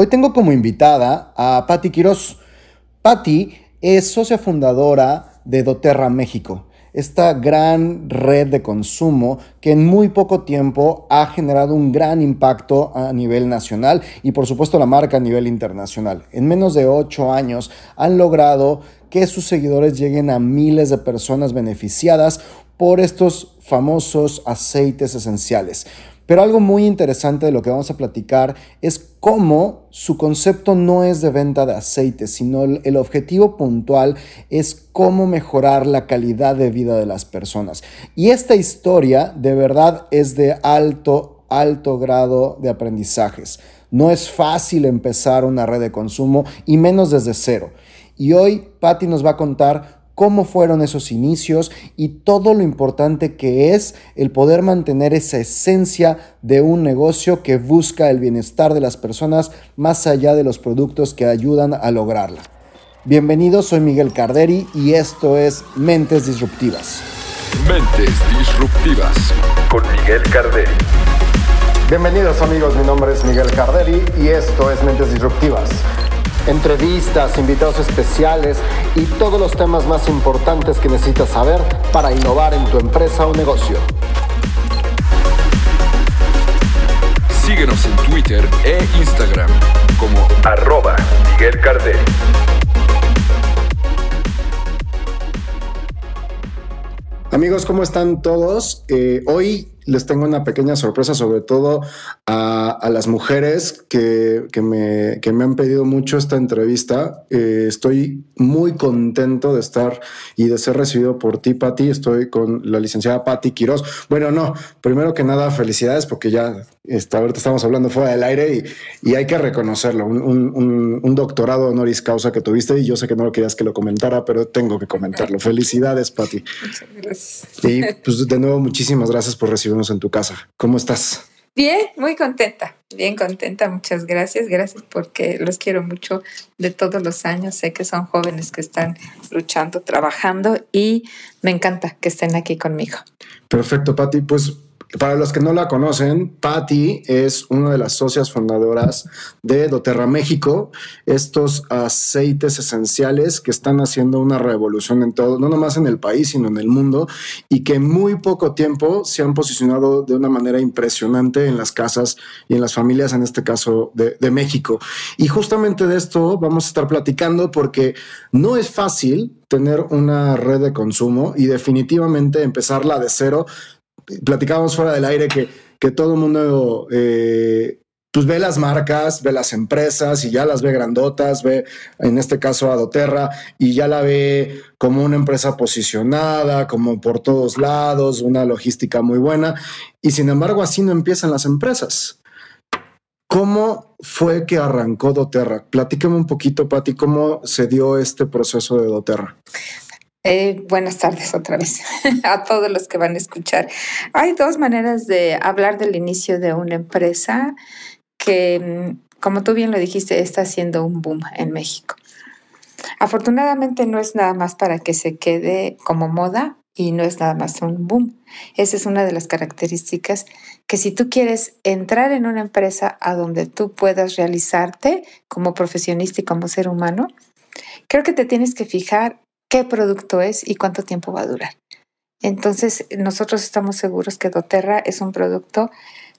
Hoy tengo como invitada a Patti Quiroz. Patti es socia fundadora de doTERRA México, esta gran red de consumo que en muy poco tiempo ha generado un gran impacto a nivel nacional y por supuesto la marca a nivel internacional. En menos de ocho años han logrado que sus seguidores lleguen a miles de personas beneficiadas por estos famosos aceites esenciales. Pero algo muy interesante de lo que vamos a platicar es cómo su concepto no es de venta de aceite, sino el, objetivo puntual es cómo mejorar la calidad de vida de las personas. Y esta historia de verdad es de alto, alto grado de aprendizajes. No es fácil empezar una red de consumo y menos desde cero. Y hoy Patti nos va a contar cómo fueron esos inicios y todo lo importante que es el poder mantener esa esencia de un negocio que busca el bienestar de las personas más allá de los productos que ayudan a lograrla. Bienvenidos, soy Miguel Carderi y esto es Mentes Disruptivas. Mentes Disruptivas con Miguel Carderi. Bienvenidos amigos, mi nombre es Miguel Carderi y esto es Mentes Disruptivas entrevistas, invitados especiales y todos los temas más importantes que necesitas saber para innovar en tu empresa o negocio. Síguenos en Twitter e Instagram como arroba Miguel Cardel. Amigos, ¿cómo están todos? Eh, hoy les tengo una pequeña sorpresa, sobre todo a, las mujeres que, me, me, han pedido mucho esta entrevista. Eh, estoy muy contento de estar y de ser recibido por ti, Patti. Estoy con la licenciada Patti Quiroz. Bueno, no, primero que nada, felicidades porque ya está, ahorita estamos hablando fuera del aire y, hay que reconocerlo. Un, un, doctorado honoris causa que tuviste y yo sé que no lo querías que lo comentara, pero tengo que comentarlo. Felicidades, Patti. Muchas gracias. Y pues de nuevo, muchísimas gracias por recibirnos en tu casa. ¿Cómo estás? Bien, muy contenta, bien contenta, muchas gracias, gracias porque los quiero mucho de todos los años, sé que son jóvenes que están luchando, trabajando y me encanta que estén aquí conmigo. Perfecto, Pati, pues para los que no la conocen, Patty es una de las socias fundadoras de doTERRA México, estos aceites esenciales que están haciendo una revolución en todo, no nomás en el país, sino en el mundo, y que en muy poco tiempo se han posicionado de una manera impresionante en las casas y en las familias, en este caso de, de México. Y justamente de esto vamos a estar platicando porque no es fácil tener una red de consumo y definitivamente empezarla de cero platicábamos fuera del aire que, que todo el mundo eh, pues ve las marcas, ve las empresas y ya las ve grandotas, ve en este caso a Doterra y ya la ve como una empresa posicionada, como por todos lados, una logística muy buena. Y sin embargo, así no empiezan las empresas. ¿Cómo fue que arrancó Doterra? Platícame un poquito, Pati, cómo se dio este proceso de Doterra. Eh, buenas tardes otra vez a todos los que van a escuchar. Hay dos maneras de hablar del inicio de una empresa que, mm, como tú bien lo dijiste, está haciendo un boom en México. Afortunadamente no es nada más para que se quede como moda y no es nada más un boom. Esa es una de las características que si tú quieres entrar en una empresa a donde tú puedas realizarte como profesionista y como ser humano, creo que te tienes que fijar qué producto es y cuánto tiempo va a durar. Entonces, nosotros estamos seguros que doTERRA es un producto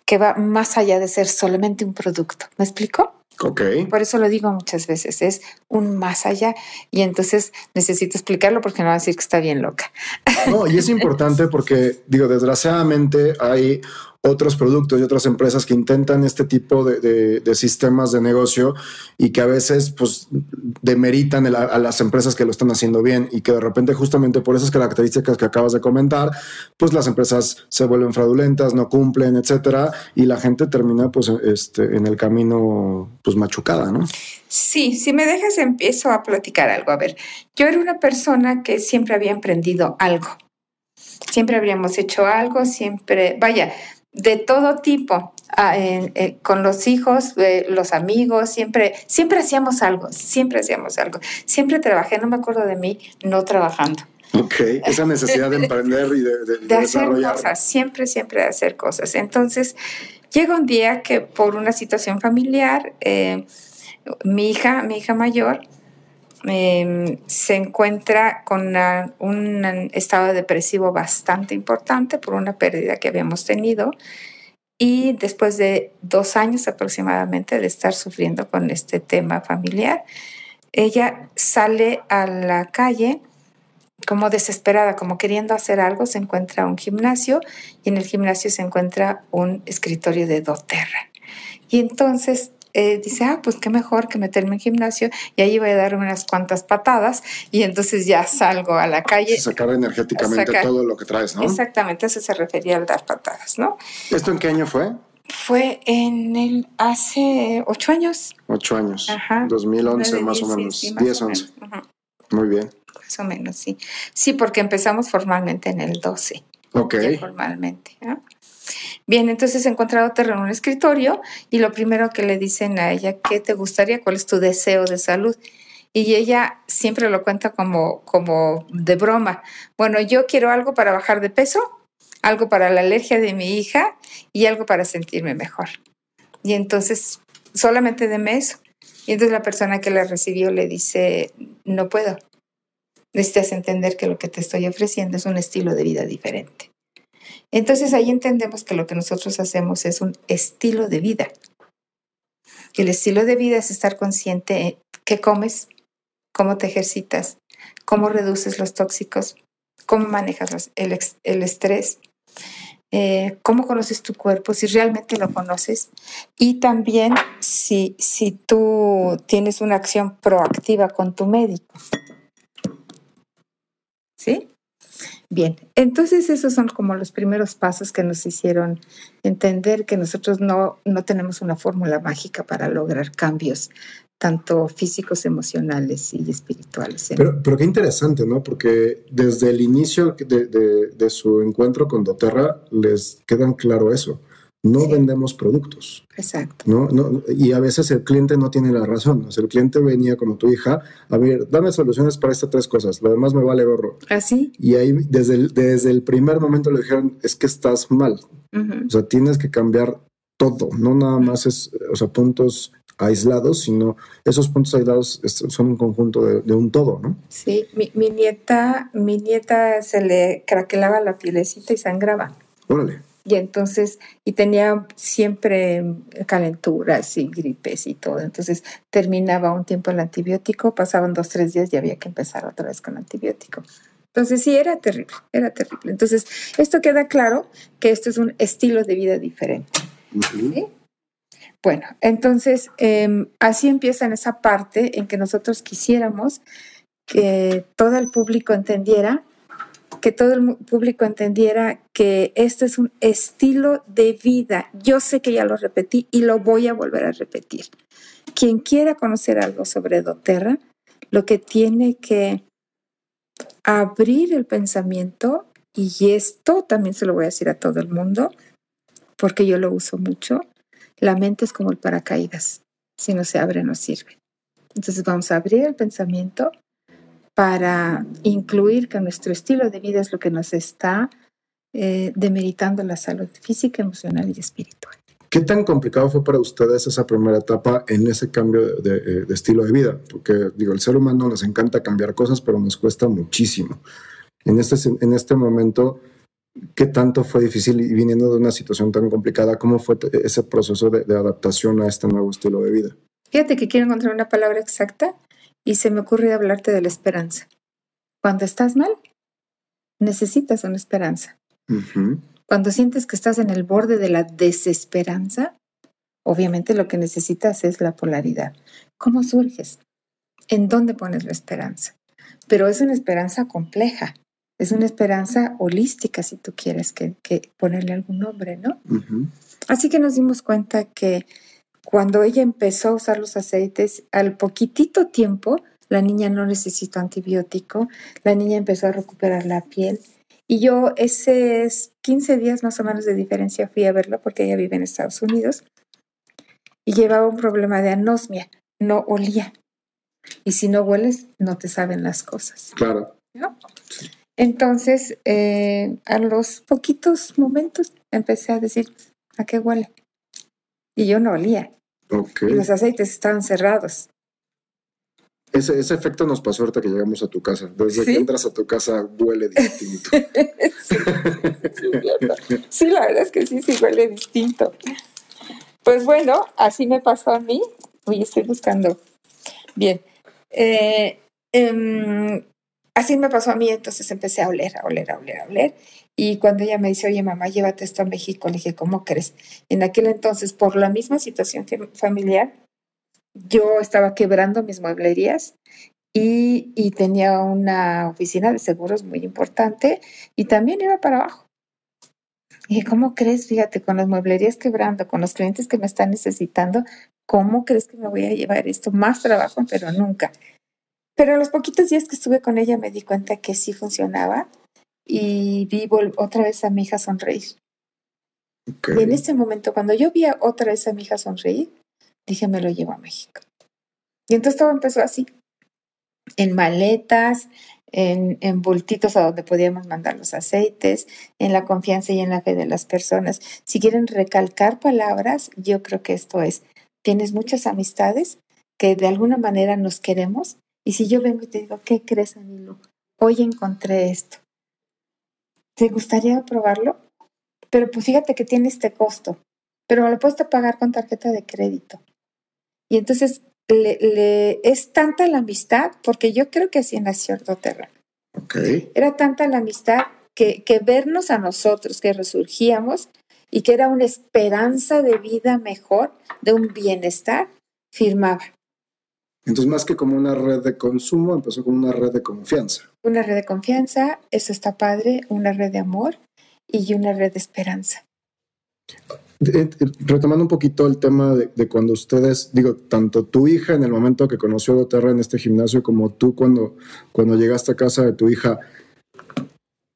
que va más allá de ser solamente un producto. ¿Me explico? Ok. Por eso lo digo muchas veces, es un más allá y entonces necesito explicarlo porque no va a decir que está bien loca. No, y es importante porque, digo, desgraciadamente hay otros productos y otras empresas que intentan este tipo de, sistemas de negocio y que a veces pues demeritan a las empresas que lo están haciendo bien y que de repente justamente por esas características que acabas de comentar, pues las empresas se vuelven fraudulentas, no cumplen, etcétera, y la gente termina pues este, en el camino pues machucada, ¿no? Sí, si me dejas empiezo a platicar algo. A ver, yo era una persona que siempre había emprendido algo. Siempre habríamos hecho algo, siempre, vaya, de todo tipo, ah, con los hijos, eh, los amigos, siempre, siempre hacíamos algo, siempre hacíamos algo. Siempre trabajé, no me acuerdo de mí no trabajando. Ok, esa necesidad de emprender y de, de, de hacer cosas, siempre, siempre de hacer cosas. Entonces, llega un día que por una situación familiar, eh, mi hija, mi hija mayor, eh, se encuentra con un estado depresivo bastante importante por una pérdida que habíamos tenido y después de dos años aproximadamente de estar sufriendo con este tema familiar, ella sale a la calle como desesperada, como queriendo hacer algo, se encuentra un gimnasio y en el gimnasio se encuentra un escritorio de doTERRA. Y entonces eh, dice, ah, pues qué mejor que meterme en gimnasio y ahí voy a dar unas cuantas patadas y entonces ya salgo a la calle. Sacar energéticamente todo lo que traes, ¿no? Exactamente, eso se refería al dar patadas, ¿no? ¿Esto en qué año fue? Fue en el, hace ocho años. Ocho años. Ajá. 2011 más o menos. 10, 11. Muy bien. Más o menos, sí. Sí, porque empezamos formalmente en el 12. Ok. formalmente. ¿no? Bien, entonces he encontrado terreno en un escritorio y lo primero que le dicen a ella, ¿qué te gustaría? ¿Cuál es tu deseo de salud? Y ella siempre lo cuenta como, como de broma. Bueno, yo quiero algo para bajar de peso, algo para la alergia de mi hija y algo para sentirme mejor. Y entonces solamente deme eso. Y entonces la persona que la recibió le dice, no puedo. Necesitas entender que lo que te estoy ofreciendo es un estilo de vida diferente. Entonces ahí entendemos que lo que nosotros hacemos es un estilo de vida. El estilo de vida es estar consciente de qué comes, cómo te ejercitas, cómo reduces los tóxicos, cómo manejas el, estrés, eh, cómo conoces tu cuerpo, si realmente lo conoces, y también si, si tú tienes una acción proactiva con tu médico. ¿Sí? Bien, entonces esos son como los primeros pasos que nos hicieron entender que nosotros no, no tenemos una fórmula mágica para lograr cambios tanto físicos, emocionales y espirituales. Pero, pero qué interesante, ¿no? Porque desde el inicio de, de, de su encuentro con doTERRA les quedan claro eso no vendemos productos. Exacto. ¿no? No, y a veces el cliente no tiene la razón. O sea, el cliente venía como tu hija, a ver, dame soluciones para estas tres cosas, lo demás me vale gorro. Así. ¿Ah, y ahí desde el, desde el primer momento le dijeron, es que estás mal. O sea, tienes que cambiar todo, no nada más es, o sea, puntos aislados, sino esos puntos aislados son un conjunto de, de un todo, ¿no? Sí, mi, mi, nieta, mi nieta se le craquelaba la pielecita y sangraba. Órale. Y entonces, y tenía siempre calenturas y gripes y todo. Entonces terminaba un tiempo el antibiótico, pasaban dos, tres días y había que empezar otra vez con antibiótico. Entonces sí, era terrible, era terrible. Entonces, esto queda claro que esto es un estilo de vida diferente. Bueno, entonces eh, así empieza en esa parte en que nosotros quisiéramos que todo el público entendiera que todo el público entendiera que este es un estilo de vida. Yo sé que ya lo repetí y lo voy a volver a repetir. Quien quiera conocer algo sobre doTERRA, lo que tiene que abrir el pensamiento, y esto también se lo voy a decir a todo el mundo, porque yo lo uso mucho, la mente es como el paracaídas. Si no se abre, no sirve. Entonces vamos a abrir el pensamiento para incluir que nuestro estilo de vida es lo que nos está eh, demeritando la salud física, emocional y espiritual. ¿Qué tan complicado fue para ustedes esa primera etapa en ese cambio de, de, de, estilo de vida? Porque, digo, el ser humano nos encanta cambiar cosas, pero nos cuesta muchísimo. En este, en este momento, ¿qué tanto fue difícil y viniendo de una situación tan complicada, cómo fue ese proceso de, de adaptación a este nuevo estilo de vida? Fíjate que quiero encontrar una palabra exacta y se me ocurre hablarte de la esperanza. Cuando estás mal, necesitas una esperanza. Uh -huh. Cuando sientes que estás en el borde de la desesperanza, obviamente lo que necesitas es la polaridad. ¿Cómo surges? ¿En dónde pones la esperanza? Pero es una esperanza compleja, es una esperanza holística, si tú quieres que, que ponerle algún nombre, ¿no? Uh -huh. Así que nos dimos cuenta que cuando ella empezó a usar los aceites, al poquitito tiempo, la niña no necesitó antibiótico, la niña empezó a recuperar la piel. Y yo ese 15 días más o menos de diferencia fui a verla porque ella vive en Estados Unidos y llevaba un problema de anosmia, no olía. Y si no hueles, no te saben las cosas. Claro. ¿no? Entonces, eh, a los poquitos momentos empecé a decir, ¿a qué huele? Y yo no olía. Ok. Y los aceites estaban cerrados. Ese, ese efecto nos pasó ahorita que llegamos a tu casa. Desde ¿Sí? que entras a tu casa huele distinto. sí, sí. Sí, la verdad es que sí, sí huele distinto. Pues bueno, así me pasó a mí. Uy, estoy buscando. Bien. Eh, em, así me pasó a mí, entonces empecé a oler, a oler, a oler, a oler. Y cuando ella me dice, oye, mamá, llévate esto a México, le dije, ¿cómo crees? En aquel entonces, por la misma situación familiar, yo estaba quebrando mis mueblerías y, y tenía una oficina de seguros muy importante y también iba para abajo. Y dije, ¿cómo crees? Fíjate, con las mueblerías quebrando, con los clientes que me están necesitando, ¿cómo crees que me voy a llevar esto? Más trabajo, pero nunca. Pero a los poquitos días que estuve con ella me di cuenta que sí funcionaba y vi otra vez a mi hija sonreír. Y en ese momento, cuando yo vi a otra vez a mi hija sonreír, dije, me lo llevo a México. Y entonces todo empezó así, en maletas, en, en bultitos a donde podíamos mandar los aceites, en la confianza y en la fe de las personas. Si quieren recalcar palabras, yo creo que esto es, tienes muchas amistades que de alguna manera nos queremos. Y si yo vengo y te digo, ¿qué crees, Anilo? Hoy encontré esto. ¿Te gustaría probarlo? Pero pues fíjate que tiene este costo, pero lo puedes pagar con tarjeta de crédito. Y entonces le, le- es tanta la amistad, porque yo creo que así nació doTERRA. Ok. Era tanta la amistad que, que vernos a nosotros, que resurgíamos y que era una esperanza de vida mejor, de un bienestar, firmaba. Entonces, más que como una red de consumo, empezó como una red de confianza. Una red de confianza, eso está padre, una red de amor y una red de esperanza. Eh, eh, Retomando un poquito el tema de, de cuando ustedes, digo, tanto tu hija en el momento que conoció a Doterra en este gimnasio, como tú cuando, cuando llegaste a casa de tu hija,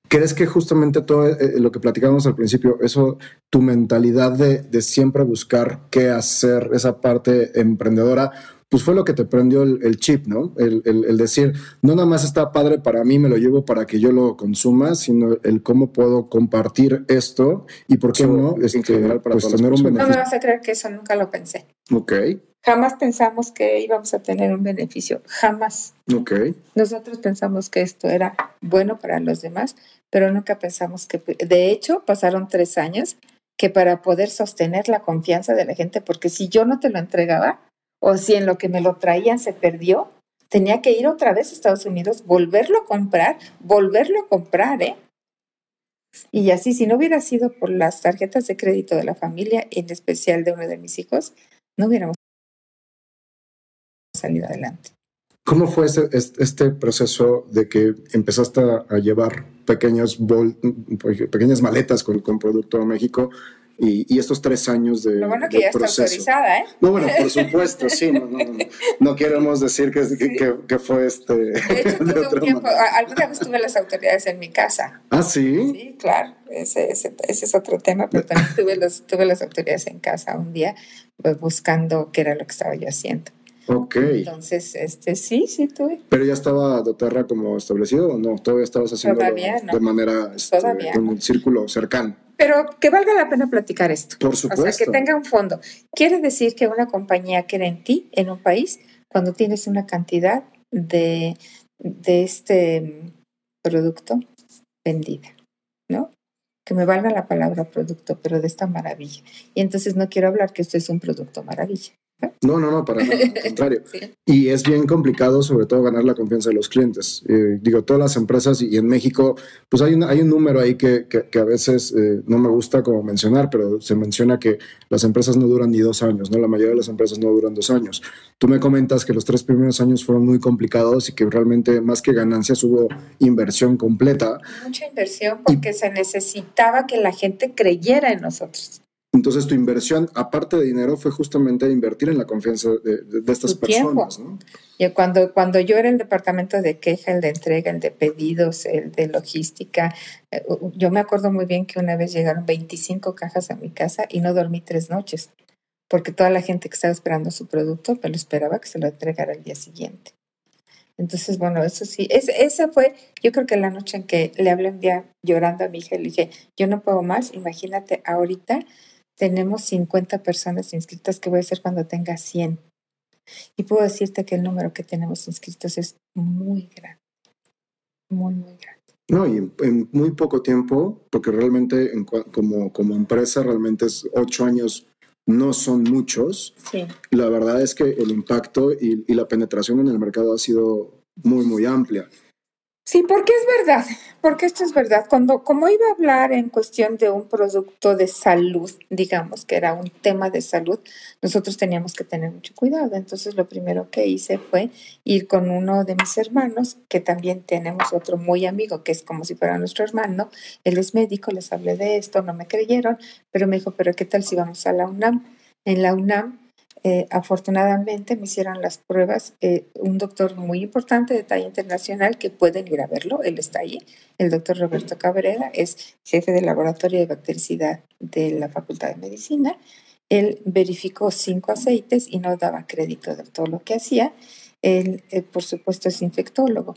¿crees que justamente todo eh, lo que platicábamos al principio, eso, tu mentalidad de, de siempre buscar qué hacer, esa parte emprendedora, pues fue lo que te prendió el, el chip, ¿no? El, el- el decir, no nada más está padre para mí, me lo llevo para que yo lo consuma, sino el cómo puedo compartir esto y por qué Eso, no en este, general, para pues tener un personas. No me beneficio. vas a creer que eso nunca lo pensé. Ok, Jamás pensamos que íbamos a tener un beneficio, jamás. ok. Nosotros pensamos que esto era bueno para los demás, pero nunca pensamos que, de hecho, pasaron tres años que para poder sostener la confianza de la gente, porque si yo no te lo entregaba, o si en lo que me lo traían se perdió, tenía que ir otra vez a Estados Unidos, volverlo a comprar, volverlo a comprar, ¿eh? Y así, si no hubiera sido por las tarjetas de crédito de la familia, en especial de uno de mis hijos, no hubiéramos salido adelante. ¿Cómo fue este proceso de que empezaste a llevar pequeños bol- pequeñas maletas con, con producto a México y, y estos tres años de, Lo bueno que ya está proceso? autorizada, ¿eh? No, bueno, por supuesto, sí, no, no, no, no queremos decir que, Sí. que- que fue este... De hecho, de tuve un tiempo, alguna vez tuve las autoridades en mi casa. Ah, sí. Sí, claro, ese, ese, ese es otro tema, pero también tuve, los, tuve las autoridades en casa un día pues, buscando qué era lo que estaba yo haciendo. Ok. Entonces, este, sí, sí tuve. ¿Pero ya estaba Doterra como establecido o no? ¿Todavía estabas haciendo de manera este, Todavía con un círculo cercano? Pero que valga la pena platicar esto. Por O sea, supuesto. que tenga un fondo. Quiere decir que una compañía que era en ti, en un país, cuando tienes una cantidad de, de este producto vendida, ¿no? Que me valga la palabra producto, pero de esta maravilla. Y entonces no quiero hablar que esto es un producto maravilla. No, no, no, para nada, al contrario. Sí. Y es bien complicado, sobre todo, ganar la confianza de los clientes. Eh, digo, todas las empresas y en México, pues hay un, hay un número ahí que, que- que a veces eh, no me gusta como mencionar, pero se menciona que las empresas no duran ni dos años, ¿no? La mayoría de las empresas no duran dos años. Tú me comentas que los tres primeros años fueron muy complicados y que realmente más que ganancias hubo inversión completa. Mucha inversión porque se necesitaba que la gente creyera en nosotros. Entonces tu inversión, aparte de dinero, fue justamente invertir en la confianza de, de- de estas Tu personas, ¿no? Y cuando, cuando yo era el departamento de queja, el de entrega, el de pedidos, el de logística, eh, yo me acuerdo muy bien que una vez llegaron 25 cajas a mi casa y no dormí tres noches, porque toda la gente que estaba esperando su producto me lo esperaba que se lo entregara el día siguiente. Entonces, bueno, eso sí, es, esa fue, yo creo que la noche en que le hablé un día llorando a mi hija, le dije, yo no puedo más, imagínate, ahorita tenemos 50 personas inscritas, ¿qué voy a hacer cuando tenga 100? Y puedo decirte que el número que tenemos inscritos es muy grande, muy, muy grande. No, y en, muy poco tiempo, porque realmente como, como empresa, realmente es ocho años, no son muchos. Sí. La verdad es que el impacto y, y la penetración en el mercado ha sido muy, muy amplia. Sí, porque es verdad, porque esto es verdad. Cuando, como iba a hablar en cuestión de un producto de salud, digamos que era un tema de salud, nosotros teníamos que tener mucho cuidado. Entonces, lo primero que hice fue ir con uno de mis hermanos, que también tenemos otro muy amigo, que es como si fuera nuestro hermano. Él es médico, les hablé de esto, no me creyeron, pero me dijo, pero ¿qué tal si vamos a la UNAM? En la UNAM eh, afortunadamente me hicieron las pruebas eh, un doctor muy importante de talla internacional que pueden ir a verlo, él está ahí, el doctor Roberto Cabrera, es jefe del laboratorio de bactericidad de la Facultad de Medicina. Él verificó cinco aceites y no daba crédito de todo lo que hacía. Él, eh, por supuesto, es infectólogo.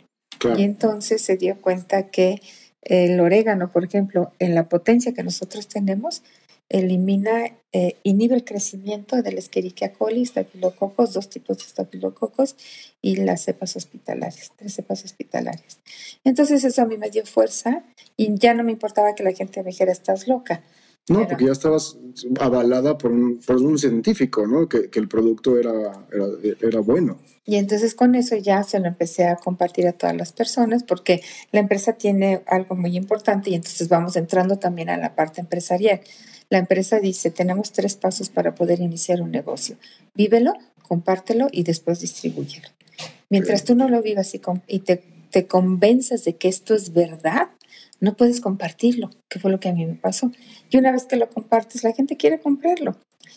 Y entonces se dio cuenta que el orégano, por ejemplo, en la potencia que nosotros tenemos, elimina, eh, inhibe el crecimiento del Escherichia coli, estafilococos, dos tipos de estafilococos y las cepas hospitalarias, tres cepas hospitalarias. Entonces eso a mí me dio fuerza y ya no me importaba que la gente me dijera, estás loca. No, porque ya estabas avalada por un, por un científico, ¿no? Que, que el producto era, era, era, bueno. Y entonces con eso ya se lo empecé a compartir a todas las personas porque la empresa tiene algo muy importante y entonces vamos entrando también a la parte empresarial. La empresa dice, tenemos tres pasos para poder iniciar un negocio. Vívelo, compártelo y después distribúyelo. Mientras tú no lo vivas y, te, te convenzas de que esto es verdad, no puedes compartirlo, que fue lo que a mí me pasó. Y una vez que lo compartes, la gente quiere comprarlo.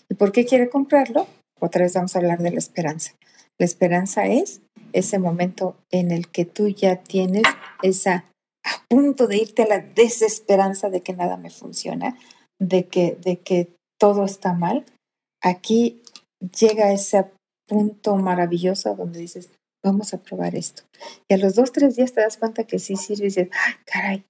¿Y por qué quiere comprarlo? Otra vez vamos a hablar de la esperanza. La esperanza es ese momento en el que tú ya tienes esa a punto de irte a la desesperanza de que nada me funciona, de que, de que todo está mal, aquí llega ese punto maravilloso donde dices, vamos a probar esto. Y a los dos, tres días te das cuenta que sí sirve y dices, ay, caray.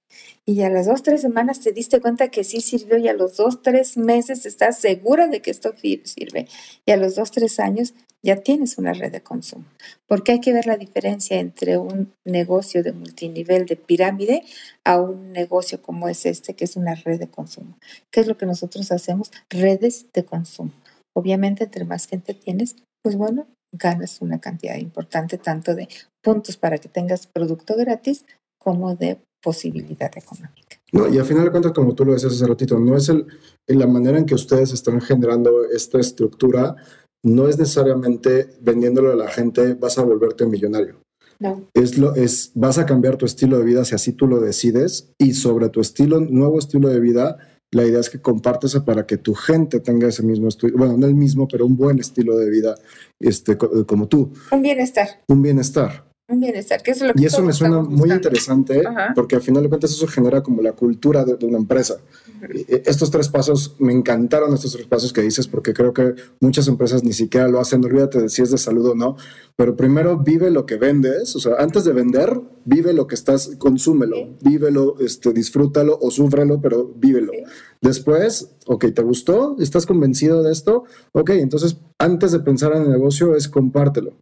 Y a las dos, tres semanas te diste cuenta que sí sirvió y a los dos, tres meses estás segura de que esto sirve. Y a los dos, tres años ya tienes una red de consumo. Porque hay que ver la diferencia entre un negocio de multinivel de pirámide a un negocio como es este, que es una red de consumo. ¿Qué es lo que nosotros hacemos? Redes de consumo. Obviamente, entre más gente tienes, pues bueno, ganas una cantidad importante tanto de puntos para que tengas producto gratis como de posibilidad económica. No, y al final de cuentas, como tú lo decías hace ratito, no es el, la manera en que ustedes están generando esta estructura, no es necesariamente vendiéndolo a la gente vas a volverte millonario. No. Es lo, es, vas a cambiar tu estilo de vida si así tú lo decides y sobre tu estilo, nuevo estilo de vida, la idea es que compartas para que tu gente tenga ese mismo estilo, bueno, no el mismo, pero un buen estilo de vida este, como tú. Un bienestar. Un bienestar. Un bienestar, que es lo que Y eso me suena muy interesante Ajá. porque al final de cuentas eso genera como la cultura de, de una empresa. Uh-huh. Estos tres pasos, me encantaron estos tres pasos que dices porque creo que muchas empresas ni siquiera lo hacen, olvídate de si es de salud o no, pero primero vive lo que vendes, o sea, antes de vender, vive lo que estás, consúmelo, vívelo, este, disfrútalo o súfrelo, pero vívelo. Después, ok, ¿te gustó? ¿Estás convencido de esto? Ok, entonces antes de pensar en el negocio es compártelo.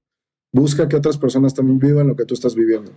Busca que otras personas también vivan lo que tú estás viviendo.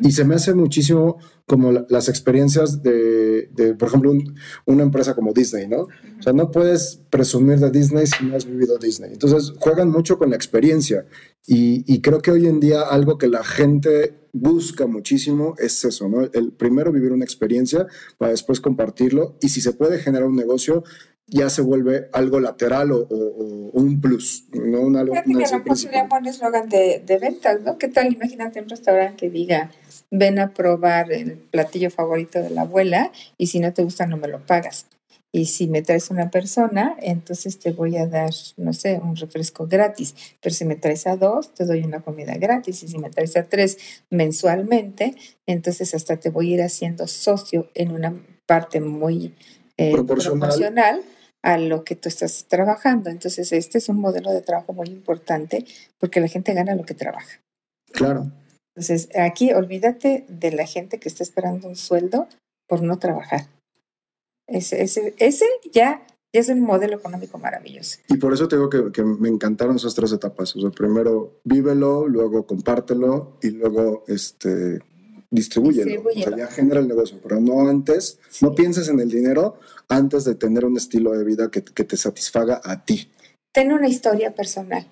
Y se me hace muchísimo como la, las experiencias de, de por ejemplo, un, una empresa como Disney, ¿no? O sea, no puedes presumir de Disney si no has vivido Disney. Entonces, juegan mucho con la experiencia. Y, y creo que hoy en día algo que la gente busca muchísimo es eso, ¿no? El primero vivir una experiencia para después compartirlo. Y si se puede generar un negocio, ya se vuelve algo lateral o, o, o un plus, no un algo. Que no eslogan de, de ventas, ¿no? ¿Qué tal? Imagínate un restaurante que diga, ven a probar el platillo favorito de la abuela y si no te gusta no me lo pagas. Y si me traes una persona, entonces te voy a dar, no sé, un refresco gratis. Pero si me traes a dos, te doy una comida gratis. Y si me traes a tres mensualmente, entonces hasta te voy a ir haciendo socio en una parte muy eh, proporcional. proporcional a lo que tú estás trabajando. Entonces, este es un modelo de trabajo muy importante porque la gente gana lo que trabaja. Claro. Entonces, aquí olvídate de la gente que está esperando un sueldo por no trabajar. Ese, ese, ese ya es un modelo económico maravilloso. Y por eso te digo que, que, me encantaron esas tres etapas. O sea, primero vívelo, luego compártelo y luego este, distribúyelo. O sea, ya genera el negocio, pero no antes, sí. no pienses en el dinero antes de tener un estilo de vida que, que te satisfaga a ti. Ten una historia personal.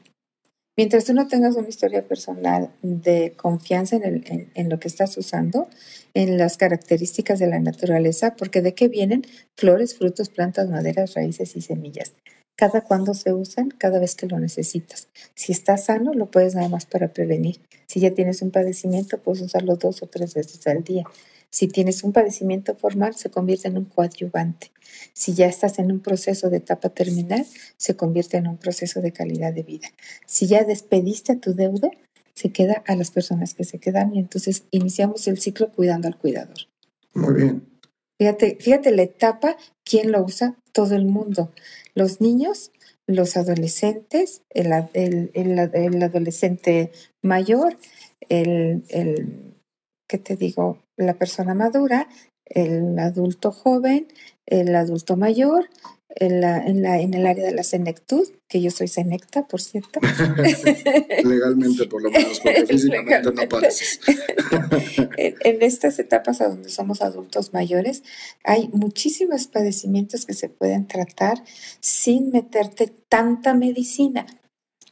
Mientras tú no tengas una historia personal de confianza en, el, en, en, lo que estás usando, en las características de la naturaleza, porque de qué vienen flores, frutos, plantas, maderas, raíces y semillas. Cada cuando se usan, cada vez que lo necesitas. Si estás sano, lo puedes nada más para prevenir. Si ya tienes un padecimiento, puedes usarlo dos o tres veces al día. Si tienes un padecimiento formal, se convierte en un coadyuvante. Si ya estás en un proceso de etapa terminal, se convierte en un proceso de calidad de vida. Si ya despediste a tu deuda, se queda a las personas que se quedan y entonces iniciamos el ciclo cuidando al cuidador. Muy bien. Fíjate, fíjate la etapa, ¿quién lo usa? Todo el mundo. Los niños, los adolescentes, el, el, el, el adolescente mayor, el, ¿qué te digo? La persona madura, el adulto joven, el adulto mayor, en, la, en, la, en el área de la senectud, que yo soy senecta, por cierto. Legalmente, por lo menos, porque físicamente no pareces. en, en, estas etapas a donde somos adultos mayores, hay muchísimos padecimientos que se pueden tratar sin meterte tanta medicina.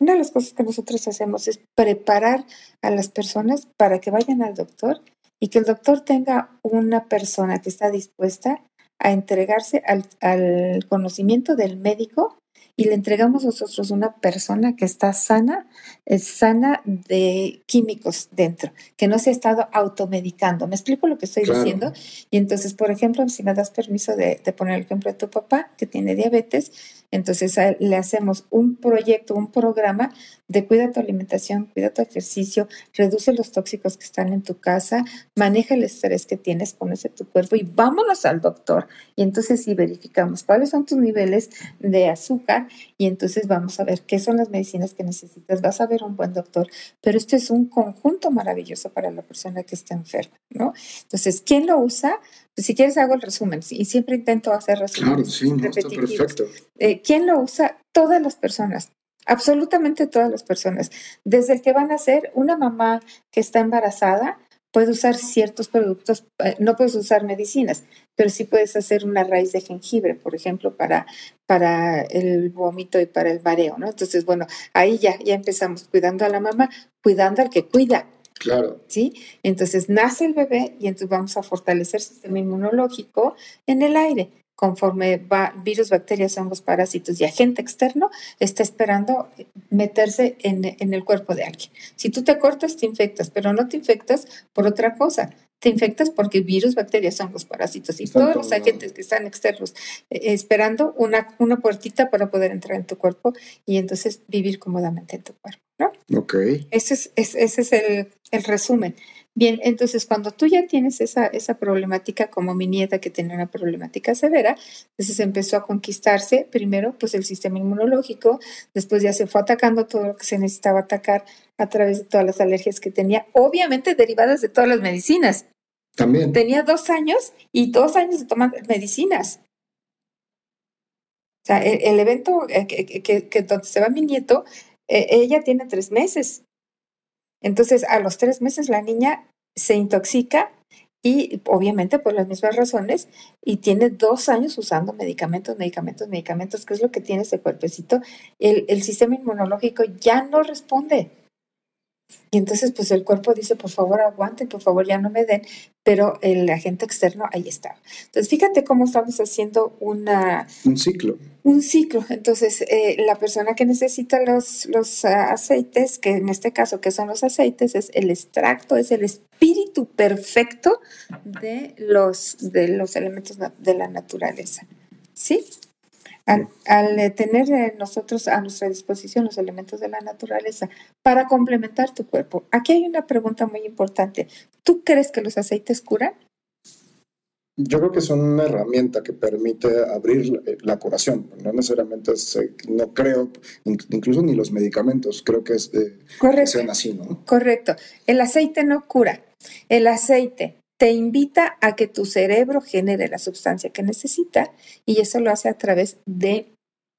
Una de las cosas que nosotros hacemos es preparar a las personas para que vayan al doctor y que el doctor tenga una persona que está dispuesta a entregarse al, al, conocimiento del médico y le entregamos nosotros una persona que está sana, es sana de químicos dentro, que no se ha estado automedicando. ¿Me explico lo que estoy claro. diciendo? Y entonces, por ejemplo, si me das permiso de, de poner el ejemplo de tu papá, que tiene diabetes, entonces le hacemos un proyecto, un programa de cuida tu alimentación, cuida tu ejercicio, reduce los tóxicos que están en tu casa, maneja el estrés que tienes, conoce tu cuerpo y vámonos al doctor. Y entonces sí verificamos cuáles son tus niveles de azúcar y entonces vamos a ver qué son las medicinas que necesitas. Vas a ver un buen doctor, pero este es un conjunto maravilloso para la persona que está enferma, ¿no? Entonces, ¿quién lo usa? Pues si quieres hago el resumen y siempre intento hacer resumen. Claro, sí, no, está perfecto. Eh, ¿Quién lo usa? Todas las personas. Absolutamente todas las personas. Desde el que van a ser una mamá que está embarazada, puede usar ciertos productos, eh, no puedes usar medicinas, pero sí puedes hacer una raíz de jengibre, por ejemplo, para, para el vómito y para el mareo, ¿no? Entonces, bueno, ahí ya, ya empezamos cuidando a la mamá, cuidando al que cuida. Claro. ¿Sí? Entonces nace el bebé y entonces vamos a fortalecer el sistema inmunológico en el aire conforme va virus, bacterias, hongos, parásitos y agente externo, está esperando meterse en, en, el cuerpo de alguien. Si tú te cortas, te infectas, pero no te infectas por otra cosa. Te infectas porque virus, bacterias, hongos, parásitos y todos los agentes que están externos eh, esperando una, una puertita para poder entrar en tu cuerpo y entonces vivir cómodamente en tu cuerpo. ¿no? Ok. Ese es, ese es el, el resumen. Bien, entonces cuando tú ya tienes esa, esa problemática, como mi nieta que tenía una problemática severa, entonces empezó a conquistarse primero pues el sistema inmunológico, después ya se fue atacando todo lo que se necesitaba atacar a través de todas las alergias que tenía, obviamente derivadas de todas las medicinas. También. Tenía dos años y dos años de tomar medicinas. O sea, el, el evento que, que, que, donde se va mi nieto, eh, ella tiene tres meses. Entonces, a los tres meses la niña se intoxica y obviamente por las mismas razones y tiene dos años usando medicamentos, medicamentos, medicamentos, que es lo que tiene ese cuerpecito, el, el sistema inmunológico ya no responde. Y entonces, pues el cuerpo dice, por favor, aguanten, por favor, ya no me den, pero el agente externo ahí está. Entonces, fíjate cómo estamos haciendo una... Un ciclo. Un ciclo. Entonces, eh, la persona que necesita los, los uh, aceites, que en este caso, que son los aceites? Es el extracto, es el espíritu perfecto de los, de los elementos de la naturaleza. ¿Sí? Al, al, tener nosotros a nuestra disposición los elementos de la naturaleza para complementar tu cuerpo. Aquí hay una pregunta muy importante. ¿Tú crees que los aceites curan? Yo creo que son una herramienta que permite abrir la curación. No necesariamente, no creo, incluso ni los medicamentos, creo que, es, eh, sean así, ¿no? Correcto. El aceite no cura. El aceite te invita a que tu cerebro genere la sustancia que necesita y eso lo hace a través de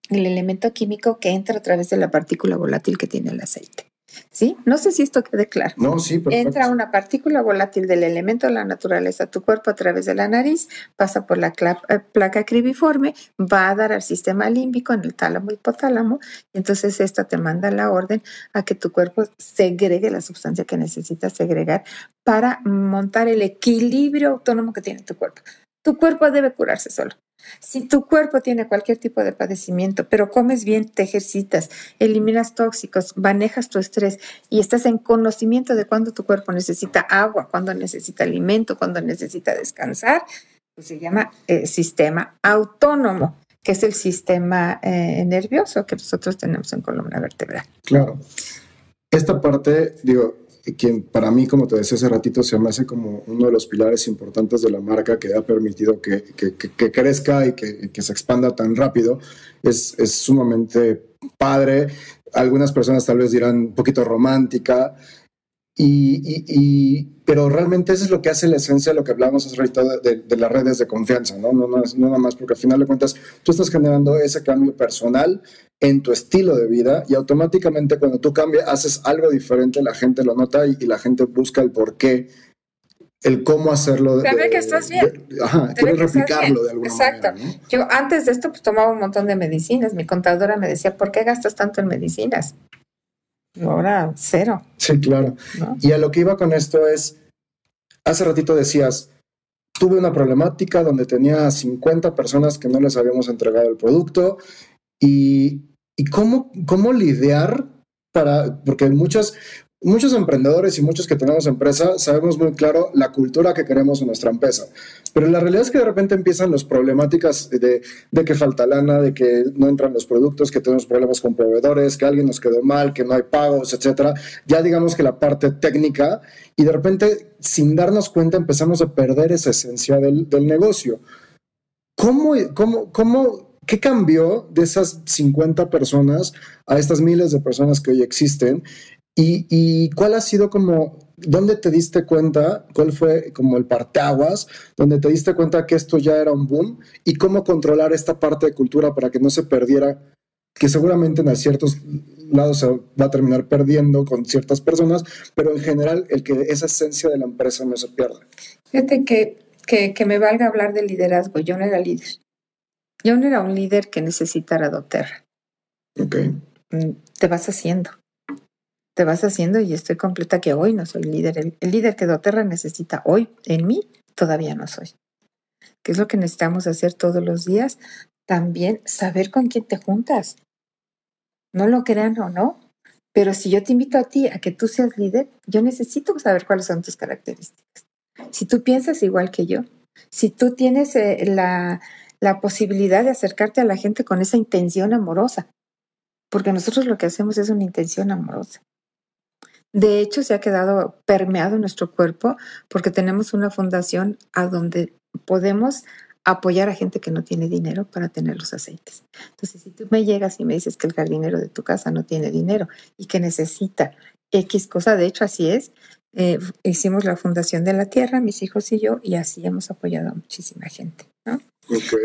el elemento químico que entra a través de la partícula volátil que tiene el aceite. ¿Sí? No sé si esto quede claro. No, sí, Entra una partícula volátil del elemento de la naturaleza a tu cuerpo a través de la nariz, pasa por la eh, placa cribiforme, va a dar al sistema límbico en el tálamo hipotálamo, y entonces esta te manda la orden a que tu cuerpo segregue la sustancia que necesitas segregar para montar el equilibrio autónomo que tiene tu cuerpo. Tu cuerpo debe curarse solo. Si tu cuerpo tiene cualquier tipo de padecimiento, pero comes bien, te ejercitas, eliminas tóxicos, manejas tu estrés y estás en conocimiento de cuándo tu cuerpo necesita agua, cuándo necesita alimento, cuándo necesita descansar, pues se llama eh, sistema autónomo, que es el sistema eh, nervioso que nosotros tenemos en columna vertebral. Claro. Esta parte, digo, quien para mí, como te decía hace ratito, se me hace como uno de los pilares importantes de la marca que ha permitido que, que, crezca y que, se expanda tan rápido, es, es sumamente padre. Algunas personas tal vez dirán un poquito romántica, y, y, pero realmente eso es lo que hace la esencia de lo que hablamos hace rato de, de, las redes de confianza, ¿no? No, no, no nada más, porque al final de cuentas tú estás generando ese cambio personal en tu estilo de vida y automáticamente cuando tú cambias, haces algo diferente, la gente lo nota y, la gente busca el por qué, el cómo hacerlo. Sabe que estás bien. ajá, quieres replicarlo de alguna Exacto. manera. Exacto. Yo antes de esto pues tomaba un montón de medicinas. Mi contadora me decía, ¿por qué gastas tanto en medicinas? Ahora cero. Sí, claro. Y a lo que iba con esto es, hace ratito decías, tuve una problemática donde tenía 50 personas que no les habíamos entregado el producto y, y cómo, cómo lidiar para, porque muchas, muchos emprendedores y muchos que tenemos empresa sabemos muy claro la cultura que queremos en nuestra empresa. Pero la realidad es que de repente empiezan las problemáticas de, de, que falta lana, de que no entran los productos, que tenemos problemas con proveedores, que alguien nos quedó mal, que no hay pagos, etcétera. Ya digamos que la parte técnica y de repente sin darnos cuenta empezamos a perder esa esencia del, del negocio. ¿Cómo, cómo, cómo, ¿Qué cambió de esas 50 personas a estas miles de personas que hoy existen? ¿Y, cuál ha sido como, dónde te diste cuenta, cuál fue como el parteaguas, donde te diste cuenta que esto ya era un boom y cómo controlar esta parte de cultura para que no se perdiera, que seguramente en ciertos lados se va a terminar perdiendo con ciertas personas, pero en general el que esa esencia de la empresa no se pierda. Fíjate que, que, que me valga hablar de liderazgo, yo no era líder. Yo no era un líder que necesitara doTERRA. Ok. Mm, te vas haciendo te vas haciendo y estoy completa que hoy no soy líder. El, líder que doTERRA necesita hoy en mí, todavía no soy. ¿Qué es lo que necesitamos hacer todos los días? También saber con quién te juntas. No lo crean o no, pero si yo te invito a ti a que tú seas líder, yo necesito saber cuáles son tus características. Si tú piensas igual que yo, si tú tienes eh, la, la posibilidad de acercarte a la gente con esa intención amorosa, porque nosotros lo que hacemos es una intención amorosa. De hecho, se ha quedado permeado nuestro cuerpo porque tenemos una fundación a donde podemos apoyar a gente que no tiene dinero para tener los aceites. Entonces, si tú me llegas y me dices que el jardinero de tu casa no tiene dinero y que necesita X cosa, de hecho así es, eh, hicimos la fundación de la tierra, mis hijos y yo, y así hemos apoyado a muchísima gente. ¿no?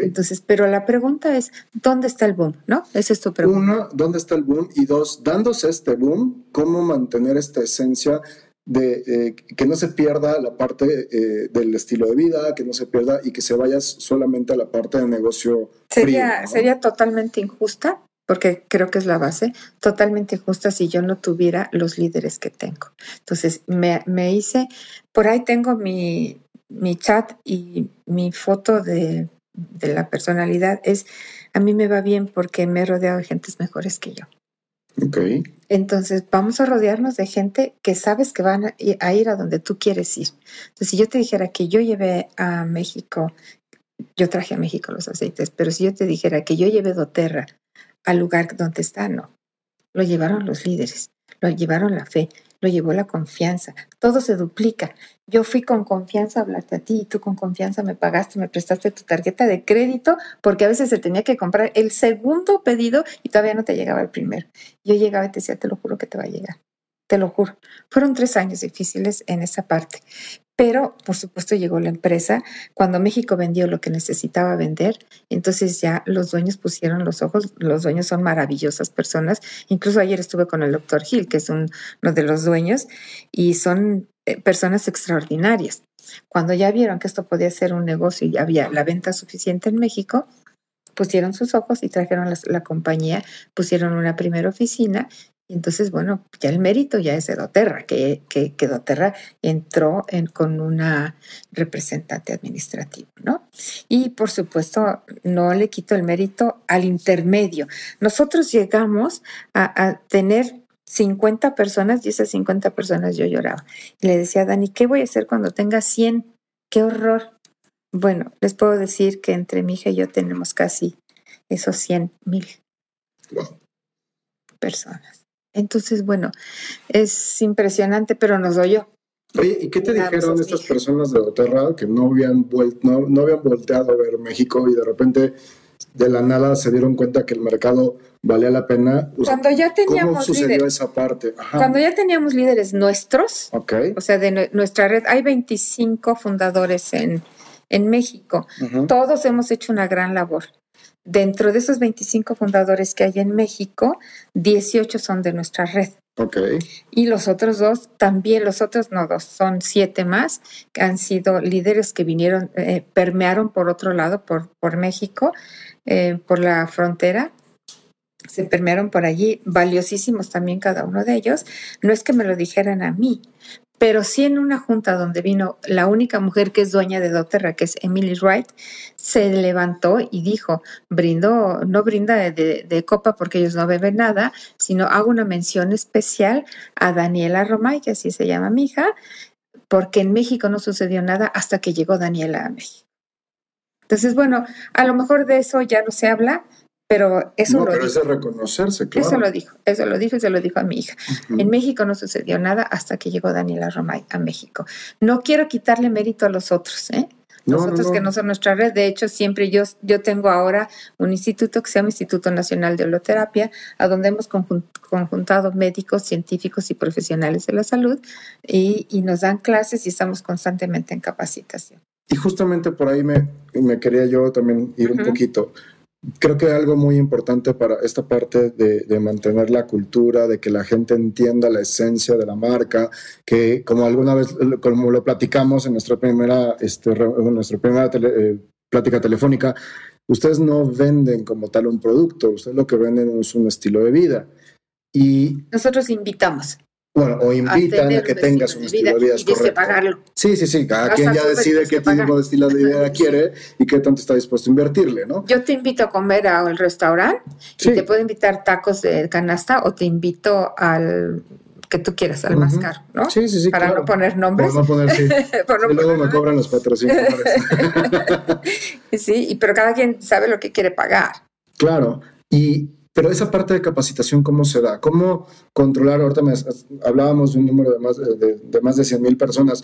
Entonces, pero la pregunta es, ¿dónde está el boom? ¿No? Esa es tu pregunta. Uno, ¿dónde está el boom? Y dos, dándose este boom, ¿cómo mantener esta esencia de eh, que no se pierda la parte eh, del estilo de vida, que no se pierda y que se vaya solamente a la parte de negocio. Sería, sería totalmente injusta, porque creo que es la base, totalmente injusta si yo no tuviera los líderes que tengo. Entonces, me, me hice, por ahí tengo mi, mi chat y mi foto de de la personalidad es, a mí me va bien porque me he rodeado de gentes mejores que yo. Okay. Entonces, vamos a rodearnos de gente que sabes que van a ir a donde tú quieres ir. Entonces, si yo te dijera que yo llevé a México, yo traje a México los aceites, pero si yo te dijera que yo llevé doTERRA al lugar donde está, no. Lo llevaron los líderes, lo llevaron la fe, lo llevó la confianza. Todo se duplica. Yo fui con confianza a hablarte a ti y tú con confianza me pagaste, me prestaste tu tarjeta de crédito porque a veces se tenía que comprar el segundo pedido y todavía no te llegaba el primero. Yo llegaba y te decía, te lo juro que te va a llegar. Te lo juro. Fueron tres años difíciles en esa parte. Pero, por supuesto, llegó la empresa. Cuando México vendió lo que necesitaba vender, entonces ya los dueños pusieron los ojos. Los dueños son maravillosas personas. Incluso ayer estuve con el doctor Gil, que es uno de los dueños, y son eh, personas extraordinarias. Cuando ya vieron que esto podía ser un negocio y había la venta suficiente en México, pusieron sus ojos y trajeron la, la compañía, pusieron una primera oficina y entonces, bueno, ya el mérito ya es de Doterra, que, que, que Doterra entró en, con una representante administrativo, ¿no? Y por supuesto, no le quito el mérito al intermedio. Nosotros llegamos a, a tener 50 personas y esas 50 personas yo lloraba. Y le decía a Dani, ¿qué voy a hacer cuando tenga 100? ¡Qué horror! Bueno, les puedo decir que entre mi hija y yo tenemos casi esos 100 mil personas. Entonces, bueno, es impresionante, pero nos yo. Oye, ¿y qué te dijeron estas personas de Doterra que no habían, no, no habían volteado a ver México y de repente de la nada se dieron cuenta que el mercado valía la pena? Cuando ya teníamos ¿Cómo sucedió líderes, esa parte? Ajá. cuando ya teníamos líderes nuestros, Ok. o sea, de nue- nuestra red, hay 25 fundadores en, en México. Todos hemos hecho una gran labor. Dentro de esos 25 fundadores que hay en México, 18 son de nuestra red. Ok. Y los otros dos, también los otros no dos, son siete más, que han sido líderes que vinieron, eh, permearon por otro lado, por, por México, eh, por la frontera. Se permearon por allí, valiosísimos también cada uno de ellos. No es que me lo dijeran a mí, pero sí en una junta donde vino la única mujer que es dueña de Doterra, que es Emily Wright, se levantó y dijo, brindo, no brinda de, de- de copa porque ellos no beben nada, sino hago una mención especial a Daniela Romay, que así se llama mi hija, porque en México no sucedió nada hasta que llegó Daniela a México. Entonces, bueno, a lo mejor de eso ya no se habla, pero eso no, lo pero es dijo. de reconocerse, claro. Eso lo dijo, eso lo dijo y se lo dijo a mi hija. En México no sucedió nada hasta que llegó Daniela Romay a México. No quiero quitarle mérito a los otros, ¿eh? No, Los no, otros no. que no son nuestra red. De hecho, siempre yo, yo tengo ahora un instituto que se llama Instituto Nacional de Holoterapia, a donde hemos conjun- conjuntado médicos, científicos y profesionales de la salud y, y nos dan clases y estamos constantemente en capacitación. Y justamente por ahí me, me quería yo también ir un poquito. Creo que algo muy importante para esta parte de, mantener la cultura, de que la gente entienda la esencia de la marca, que como alguna vez, como lo platicamos en nuestra primera, este, nuestra primera eh, plática telefónica, ustedes no venden como tal un producto, ustedes lo que venden es un estilo de vida. Y Nosotros invitamos bueno, o a invitan a, tener que un tengas estilo un de estilo de vida, y es tienes que correcto. pagarlo. Sí, sí, sí, cada quien ya decide qué tipo de estilo de vida quiere y qué tanto está dispuesto a invertirle, ¿no? Yo te invito a comer al restaurante Sí. y te puedo invitar tacos de canasta o te invito al que tú quieras, al más caro, ¿no? Sí, sí, sí. Para claro. no poner nombres. Por no poner, sí. Por no Y luego poner me cobran los patrocinadores. Sí, pero cada quien sabe lo que quiere pagar. claro. Y, pero esa parte de capacitación, ¿cómo se da? ¿Cómo controlar? Ahorita me, hablábamos de un número de más de, más de 100 mil personas.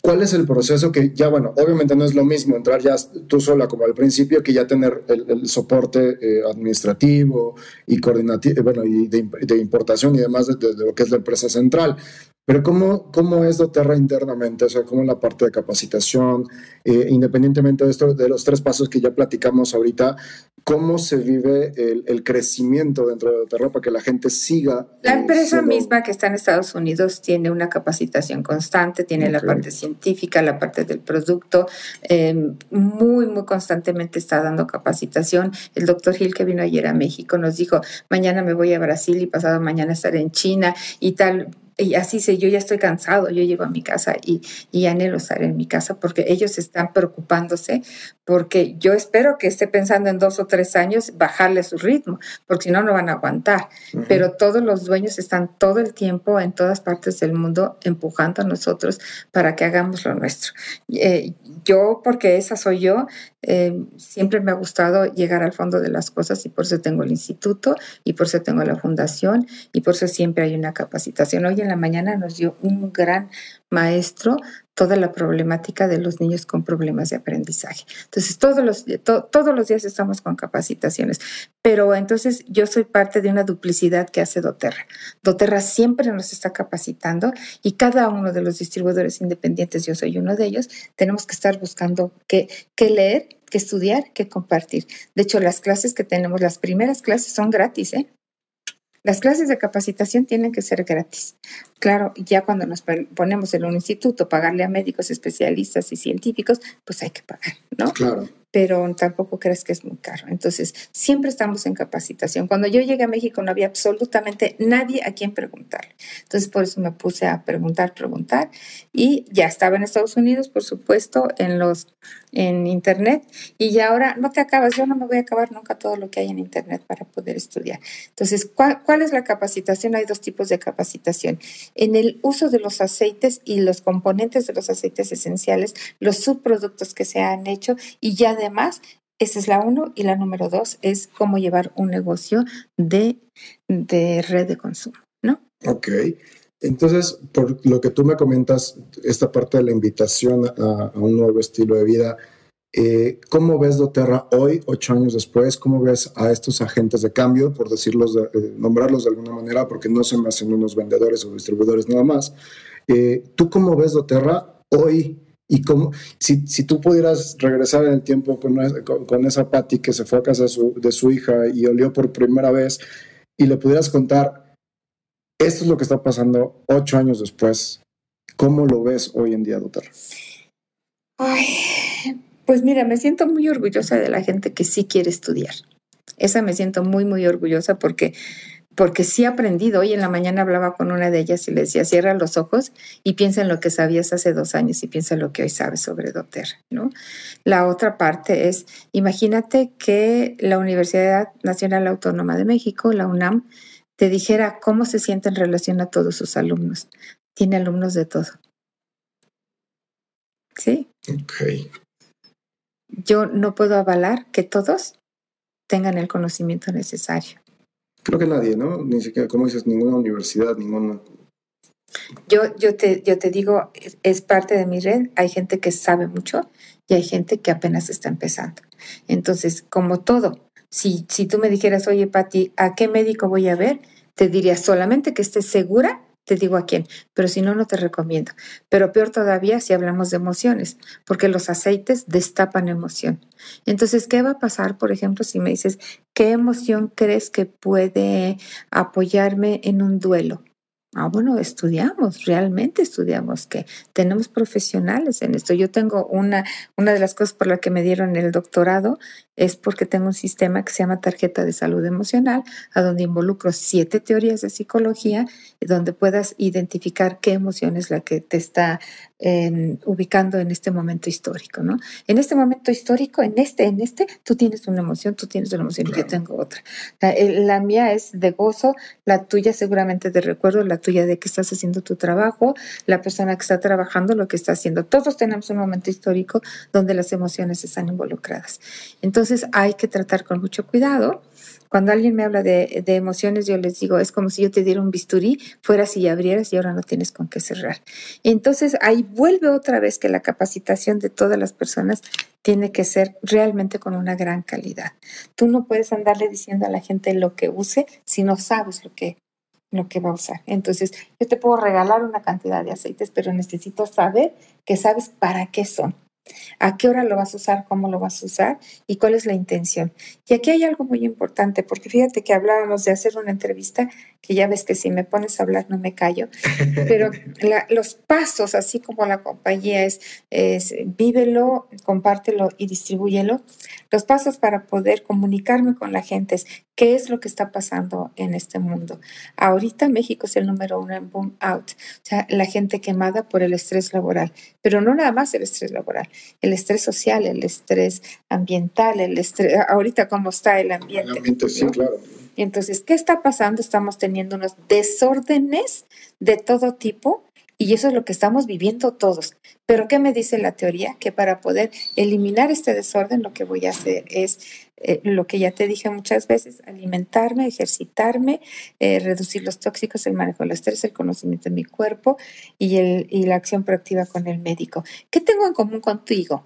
¿Cuál es el proceso que ya, bueno, obviamente no es lo mismo entrar ya tú sola como al principio que ya tener el, soporte eh, administrativo y coordinativo, bueno, y de, importación y demás de, de- de lo que es la empresa central? Pero ¿cómo, cómo es doTERRA internamente? O sea, ¿cómo la parte de capacitación, eh, independientemente de esto, de los tres pasos que ya platicamos ahorita, cómo se vive el, el crecimiento dentro de doTERRA para que la gente siga? La eh, empresa siendo- misma que está en Estados Unidos tiene una capacitación constante, tiene la parte científica, la parte del producto, eh, muy, muy constantemente está dando capacitación. El doctor Gil que vino ayer a México nos dijo, mañana me voy a Brasil y pasado mañana estaré en China y tal. Y así sé, yo ya estoy cansado, yo llego a mi casa y, y anhelo estar en mi casa porque ellos están preocupándose, porque yo espero que esté pensando en dos o tres años bajarle su ritmo, porque si no, no van a aguantar pero todos los dueños están todo el tiempo en todas partes del mundo empujando a nosotros para que hagamos lo nuestro. Eh, yo, porque esa soy yo, eh, siempre me ha gustado llegar al fondo de las cosas y por eso tengo el instituto y por eso tengo la fundación y por eso siempre hay una capacitación. Hoy en la mañana nos dio un gran maestro toda la problemática de los niños con problemas de aprendizaje. Entonces, todos los, todos los días estamos con capacitaciones, pero entonces yo soy parte de una duplicidad que hace doTERRA. doTERRA siempre nos está capacitando y cada uno de los distribuidores independientes, yo soy uno de ellos, tenemos que estar buscando qué, qué leer, qué estudiar, qué compartir. De hecho, las clases que tenemos, las primeras clases son gratis, ¿eh? Las clases de capacitación tienen que ser gratis. Claro, ya cuando nos ponemos en un instituto, pagarle a médicos especialistas y científicos, pues hay que pagar, ¿no? Claro pero tampoco crees que es muy caro. Entonces, siempre estamos en capacitación. Cuando yo llegué a México no había absolutamente nadie a quien preguntarle. Entonces, por eso me puse a preguntar, preguntar. Y ya estaba en Estados Unidos, por supuesto, en los en internet y ya ahora no te acabas, yo no me voy a acabar nunca todo lo que hay en internet para poder estudiar. Entonces, ¿cuál, ¿cuál, es la capacitación? Hay dos tipos de capacitación. En el uso de los aceites y los componentes de los aceites esenciales, los subproductos que se han hecho y ya además, esa es la uno y la número dos es cómo llevar un negocio de, de red de consumo, ¿no? Ok. Entonces, por lo que tú me comentas, esta parte de la invitación a, un nuevo estilo de vida, eh, ¿cómo ves doTERRA hoy, ocho años después? ¿Cómo ves a estos agentes de cambio, por decirlos, eh, nombrarlos de alguna manera, porque no se me hacen unos vendedores o distribuidores nada más? Eh, ¿Tú cómo ves doTERRA hoy? Y cómo, si, si tú pudieras regresar en el tiempo con, con, esa Patty que se fue a casa de su, de su hija y olió por primera vez, y le pudieras contar esto es lo que está pasando ocho años después. ¿Cómo lo ves hoy en día, doctor? Ay, pues mira, me siento muy orgullosa de la gente que sí quiere estudiar. Esa me siento muy, muy orgullosa porque porque sí he aprendido. Hoy en la mañana hablaba con una de ellas y le decía, cierra los ojos y piensa en lo que sabías hace dos años y piensa en lo que hoy sabes sobre doTERRA. ¿no? La otra parte es, imagínate que la Universidad Nacional Autónoma de México, la UNAM, te dijera cómo se siente en relación a todos sus alumnos. Tiene alumnos de todo. ¿Sí? Ok. Yo no puedo avalar que todos tengan el conocimiento necesario. Creo que nadie, ¿no? Ni siquiera, como dices, ninguna universidad, ninguna... Yo, yo, te, yo te digo, es parte de mi red, hay gente que sabe mucho y hay gente que apenas está empezando. Entonces, como todo, si, si tú me dijeras, oye, Patti, ¿a qué médico voy a ver? Te diría solamente que estés segura, te digo a quién, pero si no, no te recomiendo. Pero peor todavía si hablamos de emociones, porque los aceites destapan emoción. Entonces, ¿qué va a pasar, por ejemplo, si me dices, ¿qué emoción crees que puede apoyarme en un duelo? Ah, bueno, estudiamos, realmente estudiamos, que tenemos profesionales en esto. Yo tengo una, una de las cosas por las que me dieron el doctorado es porque tengo un sistema que se llama tarjeta de salud emocional, a donde involucro siete teorías de psicología, donde puedas identificar qué emoción es la que te está em, ubicando en este momento histórico, ¿no? En este momento histórico, en este, en este, tú tienes una emoción, tú tienes una emoción y yo tengo otra. La, la mía es de gozo, la tuya seguramente de recuerdo, la tuya de que estás haciendo tu trabajo, la persona que está trabajando, lo que está haciendo. Todos tenemos un momento histórico donde las emociones están involucradas. Entonces, entonces hay que tratar con mucho cuidado. Cuando alguien me habla de, emociones, yo les digo, es como si yo te diera un bisturí, fueras y abrieras y ahora no tienes con qué cerrar. Entonces ahí vuelve otra vez que la capacitación de todas las personas tiene que ser realmente con una gran calidad. Tú no puedes andarle diciendo a la gente lo que use si no sabes lo que, lo que va a usar. Entonces, yo te puedo regalar una cantidad de aceites, pero necesito saber que sabes para qué son a qué hora lo vas a usar, cómo lo vas a usar y cuál es la intención. Y aquí hay algo muy importante, porque fíjate que hablábamos de hacer una entrevista, que ya ves que si me pones a hablar no me callo, pero los pasos, así como la compañía es, es vívelo, compártelo y distribúyelo, los pasos para poder comunicarme con la gente es qué es lo que está pasando en este mundo. Ahorita México es el número uno en boom out, o sea, la gente quemada por el estrés laboral, pero no nada más el estrés laboral, el estrés social, el estrés ambiental, el estrés, ahorita cómo está el ambiente. El ambiente, sí, claro. Y entonces, ¿qué está pasando? Estamos teniendo unos desórdenes de todo tipo Y eso es lo que estamos viviendo todos. Pero ¿qué me dice la teoría? Que para poder eliminar este desorden lo que voy a hacer es eh, lo que ya te dije muchas veces, alimentarme, ejercitarme, eh, reducir los tóxicos, el manejo del estrés, el conocimiento de mi cuerpo y, el, y la acción proactiva con el médico. ¿Qué tengo en común contigo?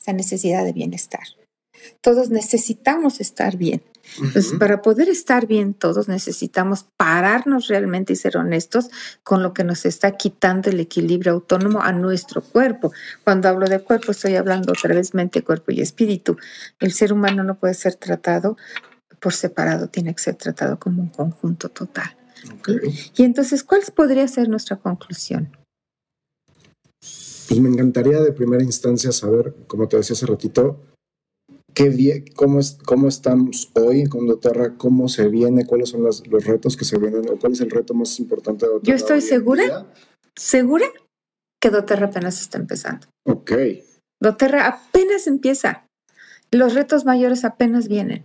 Esa necesidad de bienestar. Todos necesitamos estar bien. Entonces, para poder estar bien todos necesitamos pararnos realmente y ser honestos con lo que nos está quitando el equilibrio autónomo a nuestro cuerpo. Cuando hablo de cuerpo, estoy hablando otra vez mente, cuerpo y espíritu. El ser humano no puede ser tratado por separado, tiene que ser tratado como un conjunto total. Y entonces, ¿cuál podría ser nuestra conclusión? Pues me encantaría de primera instancia saber, como te decía hace ratito, qué cómo, es, cómo estamos hoy en Condoterra, cómo se viene, cuáles son los retos que se vienen o cuál es el reto más importante de Doterra. Yo estoy segura, segura que Doterra apenas está empezando. Ok. Doterra apenas empieza. Los retos mayores apenas vienen.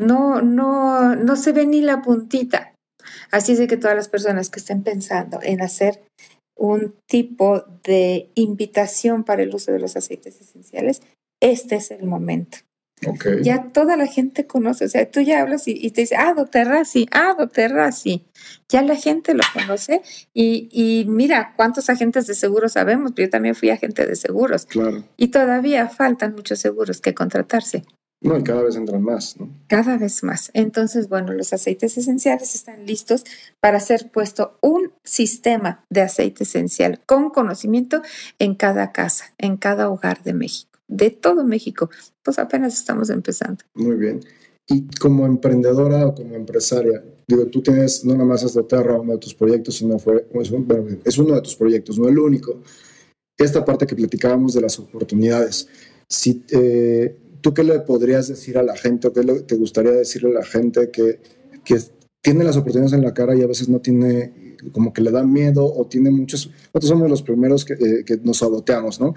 No, no, no se ve ni la puntita. Así es de que todas las personas que estén pensando en hacer un tipo de invitación para el uso de los aceites esenciales, este es el momento. Ya toda la gente conoce, o sea, tú ya hablas y, te dice, ah, doTERRA, sí, ah, doTERRA, sí. Ya la gente lo conoce y, y, mira cuántos agentes de seguros sabemos, yo también fui agente de seguros. Claro. Y todavía faltan muchos seguros que contratarse. No, y cada vez entran más, ¿no? Cada vez más. Entonces, bueno, los aceites esenciales están listos para ser puesto un sistema de aceite esencial con conocimiento en cada casa, en cada hogar de México de todo México. Pues apenas estamos empezando. Muy bien. Y como emprendedora o como empresaria, digo, tú tienes no nada más es Terra, uno de tus proyectos, sino fue, es, uno de tus proyectos, no el único. Esta parte que platicábamos de las oportunidades. Si, eh, ¿Tú qué le podrías decir a la gente o qué le, te gustaría decirle a la gente que, que tiene las oportunidades en la cara y a veces no tiene, como que le da miedo o tiene muchos, nosotros somos los primeros que, eh, que nos saboteamos, ¿no?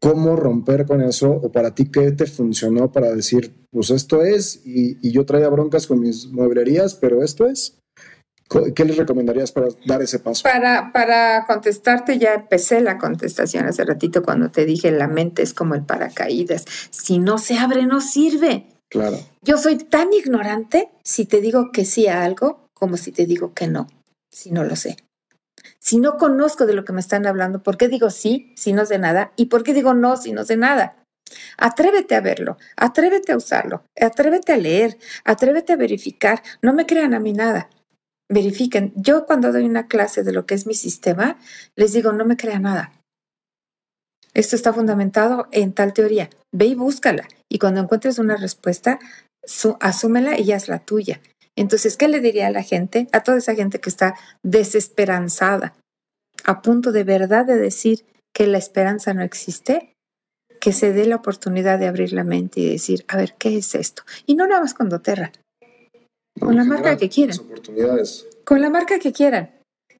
Cómo romper con eso o para ti qué te funcionó para decir, pues esto es y, yo traía broncas con mis mueblerías, pero esto es. ¿Qué les recomendarías para dar ese paso? Para, para contestarte, ya empecé la contestación hace ratito cuando te dije la mente es como el paracaídas. Si no se abre, no sirve. Claro. Yo soy tan ignorante si te digo que sí a algo como si te digo que no, si no lo sé. Si no conozco de lo que me están hablando, ¿por qué digo sí si no sé nada? ¿Y por qué digo no si no sé nada? Atrévete a verlo, atrévete a usarlo, atrévete a leer, atrévete a verificar. No me crean a mí nada. Verifiquen. Yo cuando doy una clase de lo que es mi sistema, les digo, no me crea nada. Esto está fundamentado en tal teoría. Ve y búscala. Y cuando encuentres una respuesta, asúmela y haz la tuya. Entonces, ¿qué le diría a la gente, a toda esa gente que está desesperanzada, a punto de verdad de decir que la esperanza no existe? Que se dé la oportunidad de abrir la mente y decir, a ver, ¿qué es esto? Y no nada más con doTERRA, con la marca que quieran. Con la marca que quieran.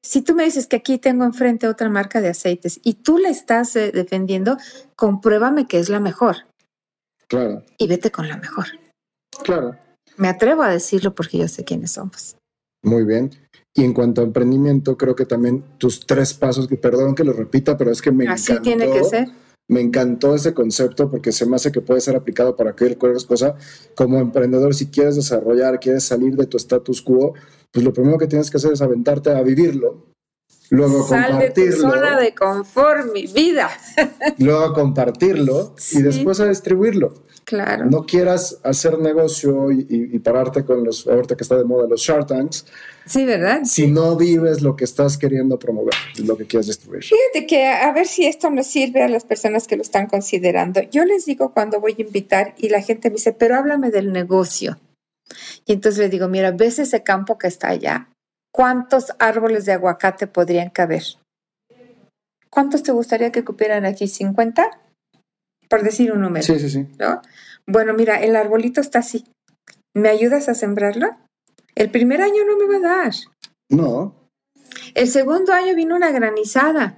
Si tú me dices que aquí tengo enfrente otra marca de aceites y tú la estás eh, defendiendo, compruébame que es la mejor. Claro. Y vete con la mejor. Claro. Me atrevo a decirlo porque yo sé quiénes somos. Muy bien. Y en cuanto a emprendimiento, creo que también tus tres pasos, que perdón que lo repita, pero es que me Así tiene que ser. Me encantó ese concepto porque se me hace que puede ser aplicado para cualquier cosa. Como emprendedor, si quieres desarrollar, quieres salir de tu status quo, pues lo primero que tienes que hacer es aventarte a vivirlo. Luego Sal compartirlo. de tu zona de confort, mi vida. luego compartirlo y después a distribuirlo. Claro. No quieras hacer negocio y, pararte con los, ahorita que está de moda, los Shark Tanks. Sí, ¿verdad? Si no vives lo que estás queriendo promover, lo que quieres distribuir. Fíjate que a ver si esto nos sirve a las personas que lo están considerando. Yo les digo cuando voy a invitar y la gente me dice, pero háblame del negocio. Y entonces le digo, mira, ¿ves ese campo que está allá? ¿Cuántos árboles de aguacate podrían caber? ¿Cuántos te gustaría que cupieran aquí? ¿50? Por decir un número. Sí, sí, sí. ¿no? Bueno, mira, el arbolito está así. ¿Me ayudas a sembrarlo? El primer año no me va a dar. No. El segundo año vino una granizada.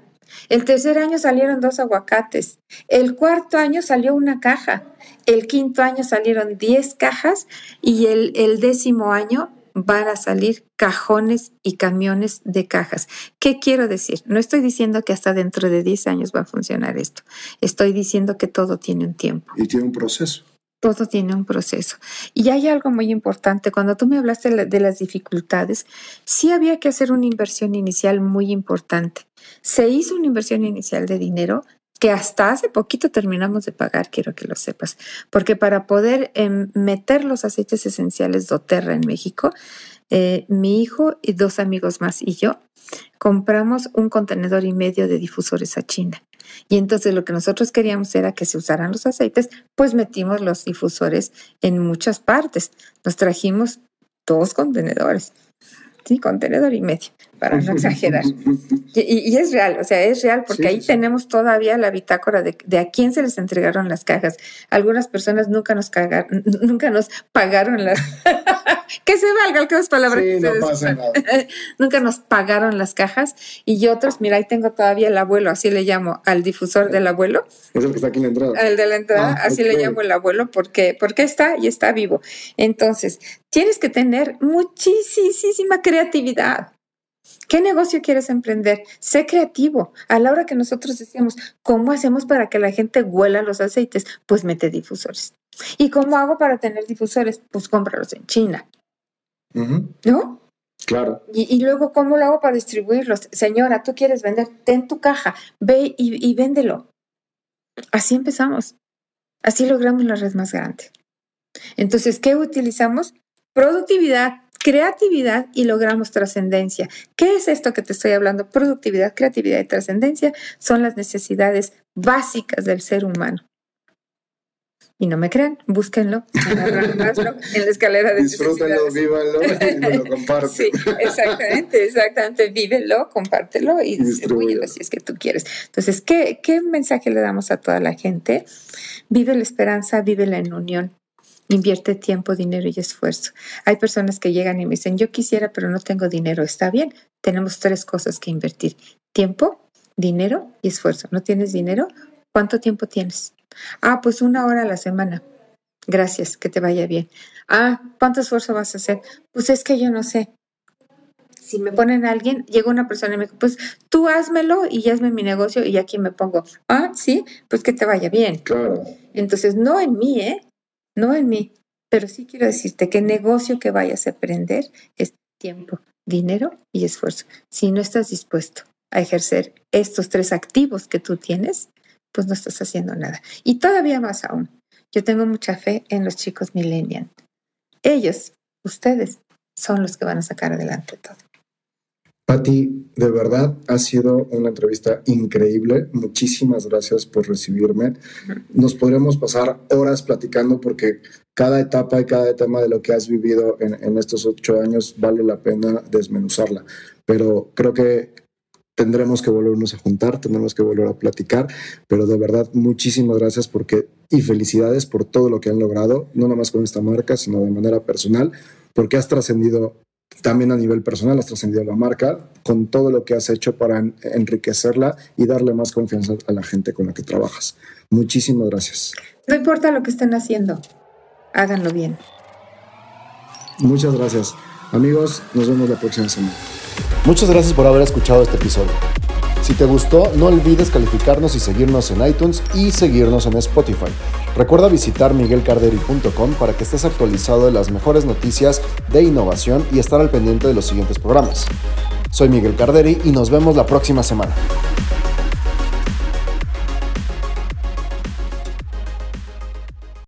El tercer año salieron dos aguacates. El cuarto año salió una caja. El quinto año salieron diez cajas y el, el décimo año van a salir cajones y camiones de cajas. ¿Qué quiero decir? No estoy diciendo que hasta dentro de 10 años va a funcionar esto. Estoy diciendo que todo tiene un tiempo. Y tiene un proceso. Todo tiene un proceso. Y hay algo muy importante. Cuando tú me hablaste de las dificultades, sí había que hacer una inversión inicial muy importante. Se hizo una inversión inicial de dinero, que hasta hace poquito terminamos de pagar, quiero que lo sepas, porque para poder em, meter los aceites esenciales doTERRA en México, eh, mi hijo y dos amigos más y yo compramos un contenedor y medio de difusores a China. Y entonces lo que nosotros queríamos era que se usaran los aceites, pues metimos los difusores en muchas partes. Nos trajimos dos contenedores sí, contenedor y medio, para no exagerar. Y, es real, o sea, es real porque ahí tenemos todavía la bitácora de, a quién se les entregaron las cajas. Algunas personas nunca nos, cagaron, nunca nos pagaron las... que se valga que palabras. Sí, no pasa nada. nunca nos pagaron las cajas y otros, mira, ahí tengo todavía el abuelo, así le llamo al difusor del abuelo. Es el que está aquí en la entrada. El de la entrada, ah, así le llamo el abuelo porque, porque está y está vivo. Entonces, tienes que tener muchísima creatividad. ¿Qué negocio quieres emprender? Sé creativo. A la hora que nosotros decíamos, ¿cómo hacemos para que la gente huela los aceites? Pues mete difusores. ¿Y cómo hago para tener difusores? Pues cómpralos en China. ¿No? Claro. Y, luego, ¿cómo lo hago para distribuirlos? Señora, tú quieres vender, ten tu caja, ve y, y véndelo. Así empezamos. Así logramos la red más grande. Entonces, ¿qué utilizamos? Productividad, creatividad y logramos trascendencia. ¿Qué es esto que te estoy hablando? Productividad, creatividad y trascendencia son las necesidades básicas del ser humano. Y no me crean, búsquenlo, en la escalera de Disfrútenlo, vívanlo y lo comparten. Sí, exactamente, exactamente. Vívelo, compártelo y distribúyelo si es que tú quieres. Entonces, ¿qué, ¿qué mensaje le damos a toda la gente? Vive la esperanza, vive la en unión. Invierte tiempo, dinero y esfuerzo. Hay personas que llegan y me dicen, yo quisiera, pero no tengo dinero. Está bien, tenemos tres cosas que invertir. Tiempo, dinero y esfuerzo. ¿No tienes dinero? ¿Cuánto tiempo tienes? Ah, pues una hora a la semana. Gracias, que te vaya bien. Ah, ¿cuánto esfuerzo vas a hacer? Pues es que yo no sé. Si me ponen a alguien, llega una persona y me dice, pues tú házmelo y hazme mi negocio y aquí me pongo. Ah, sí, pues que te vaya bien. Claro. Entonces, no en mí, ¿eh? No en mí, pero sí quiero decirte que el negocio que vayas a aprender es tiempo, dinero y esfuerzo. Si no estás dispuesto a ejercer estos tres activos que tú tienes, pues no estás haciendo nada. Y todavía más aún, yo tengo mucha fe en los chicos millennials. Ellos, ustedes, son los que van a sacar adelante todo. Patti, de verdad ha sido una entrevista increíble. Muchísimas gracias por recibirme. Nos podremos pasar horas platicando porque cada etapa y cada tema de lo que has vivido en, estos ocho años vale la pena desmenuzarla. Pero creo que tendremos que volvernos a juntar, tendremos que volver a platicar, pero de verdad muchísimas gracias porque y felicidades por todo lo que han logrado, no nada más con esta marca, sino de manera personal, porque has trascendido también a nivel personal has trascendido la marca con todo lo que has hecho para enriquecerla y darle más confianza a la gente con la que trabajas. Muchísimas gracias. No importa lo que estén haciendo, háganlo bien. Muchas gracias. Amigos, nos vemos la próxima semana. Muchas gracias por haber escuchado este episodio. Si te gustó, no olvides calificarnos y seguirnos en iTunes y seguirnos en Spotify. Recuerda visitar miguelcarderi.com para que estés actualizado de las mejores noticias de innovación y estar al pendiente de los siguientes programas. Soy Miguel Carderi y nos vemos la próxima semana.